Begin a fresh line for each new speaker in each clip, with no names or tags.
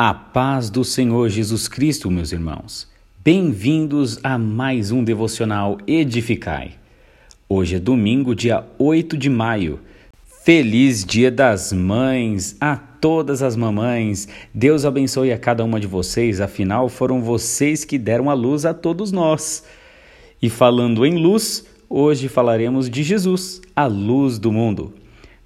A paz do Senhor Jesus Cristo, meus irmãos. Bem-vindos a mais um devocional Edificai. Hoje é domingo, dia 8 de maio. Feliz Dia das Mães a todas as mamães. Deus abençoe a cada uma de vocês, afinal foram vocês que deram a luz a todos nós. E falando em luz, hoje falaremos de Jesus, a luz do mundo.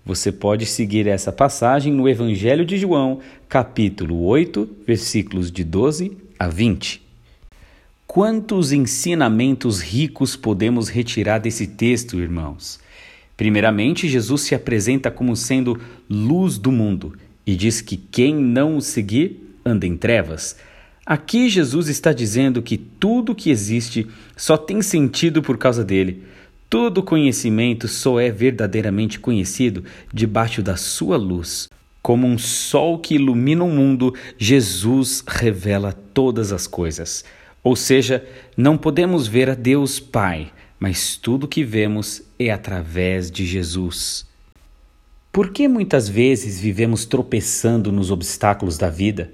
Você pode seguir essa passagem no Evangelho de João, capítulo 8, versículos de 12 a 20. Quantos ensinamentos ricos podemos retirar desse texto, irmãos? Primeiramente, Jesus se apresenta como sendo luz do mundo e diz que quem não o seguir anda em trevas. Aqui Jesus está dizendo que tudo que existe só tem sentido por causa dele. Todo conhecimento só é verdadeiramente conhecido debaixo da sua luz. Como um sol que ilumina o mundo, Jesus revela todas as coisas. Ou seja, não podemos ver a Deus Pai, mas tudo que vemos é através de Jesus. Por que muitas vezes vivemos tropeçando nos obstáculos da vida?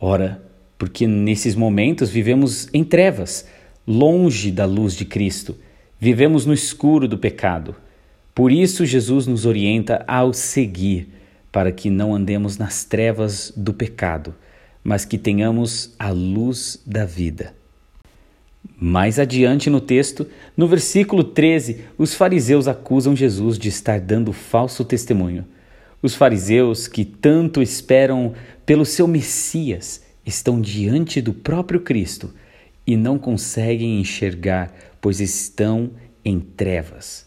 Ora, porque nesses momentos vivemos em trevas, longe da luz de Cristo Vivemos no escuro do pecado. Por isso, Jesus nos orienta ao seguir, para que não andemos nas trevas do pecado, mas que tenhamos a luz da vida. Mais adiante no texto, no versículo 13, os fariseus acusam Jesus de estar dando falso testemunho. Os fariseus, que tanto esperam pelo seu Messias, estão diante do próprio Cristo e não conseguem enxergar pois estão em trevas.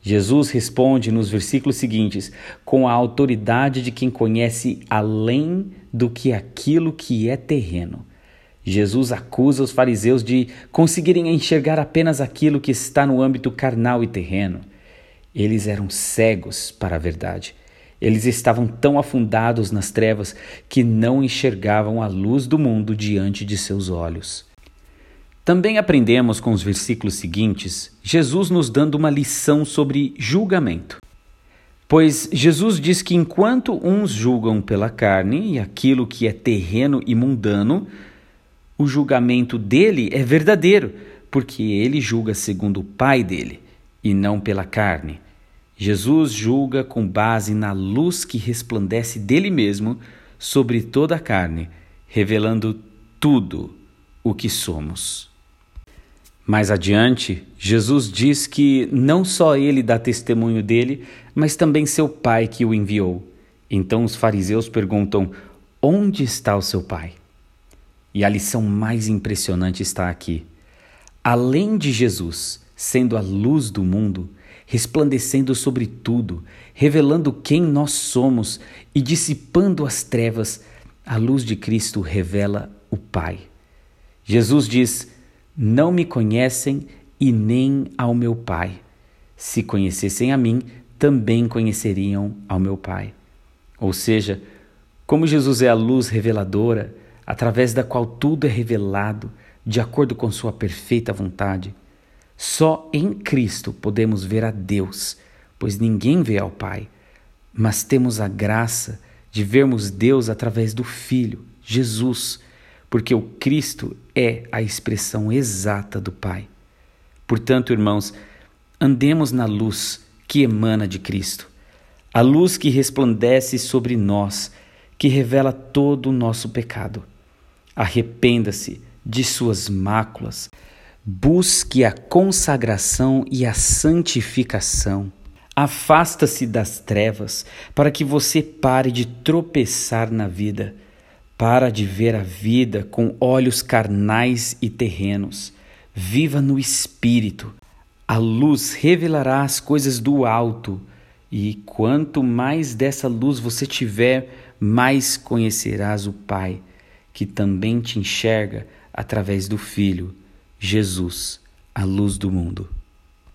Jesus responde nos versículos seguintes com a autoridade de quem conhece além do que aquilo que é terreno. Jesus acusa os fariseus de conseguirem enxergar apenas aquilo que está no âmbito carnal e terreno. Eles eram cegos para a verdade. Eles estavam tão afundados nas trevas que não enxergavam a luz do mundo diante de seus olhos. Também aprendemos com os versículos seguintes Jesus nos dando uma lição sobre julgamento. Pois Jesus diz que enquanto uns julgam pela carne e aquilo que é terreno e mundano, o julgamento dele é verdadeiro, porque ele julga segundo o Pai dele e não pela carne. Jesus julga com base na luz que resplandece dele mesmo sobre toda a carne, revelando tudo o que somos. Mais adiante, Jesus diz que não só ele dá testemunho dele, mas também seu pai que o enviou. Então os fariseus perguntam: Onde está o seu pai? E a lição mais impressionante está aqui. Além de Jesus sendo a luz do mundo, resplandecendo sobre tudo, revelando quem nós somos e dissipando as trevas, a luz de Cristo revela o Pai. Jesus diz: não me conhecem e nem ao meu Pai. Se conhecessem a mim, também conheceriam ao meu Pai. Ou seja, como Jesus é a luz reveladora, através da qual tudo é revelado, de acordo com Sua perfeita vontade, só em Cristo podemos ver a Deus, pois ninguém vê ao Pai, mas temos a graça de vermos Deus através do Filho, Jesus porque o Cristo é a expressão exata do Pai. Portanto, irmãos, andemos na luz que emana de Cristo, a luz que resplandece sobre nós, que revela todo o nosso pecado. Arrependa-se de suas máculas, busque a consagração e a santificação. Afasta-se das trevas para que você pare de tropeçar na vida para de ver a vida com olhos carnais e terrenos. Viva no Espírito. A luz revelará as coisas do alto, e quanto mais dessa luz você tiver, mais conhecerás o Pai, que também te enxerga através do Filho, Jesus, a luz do mundo.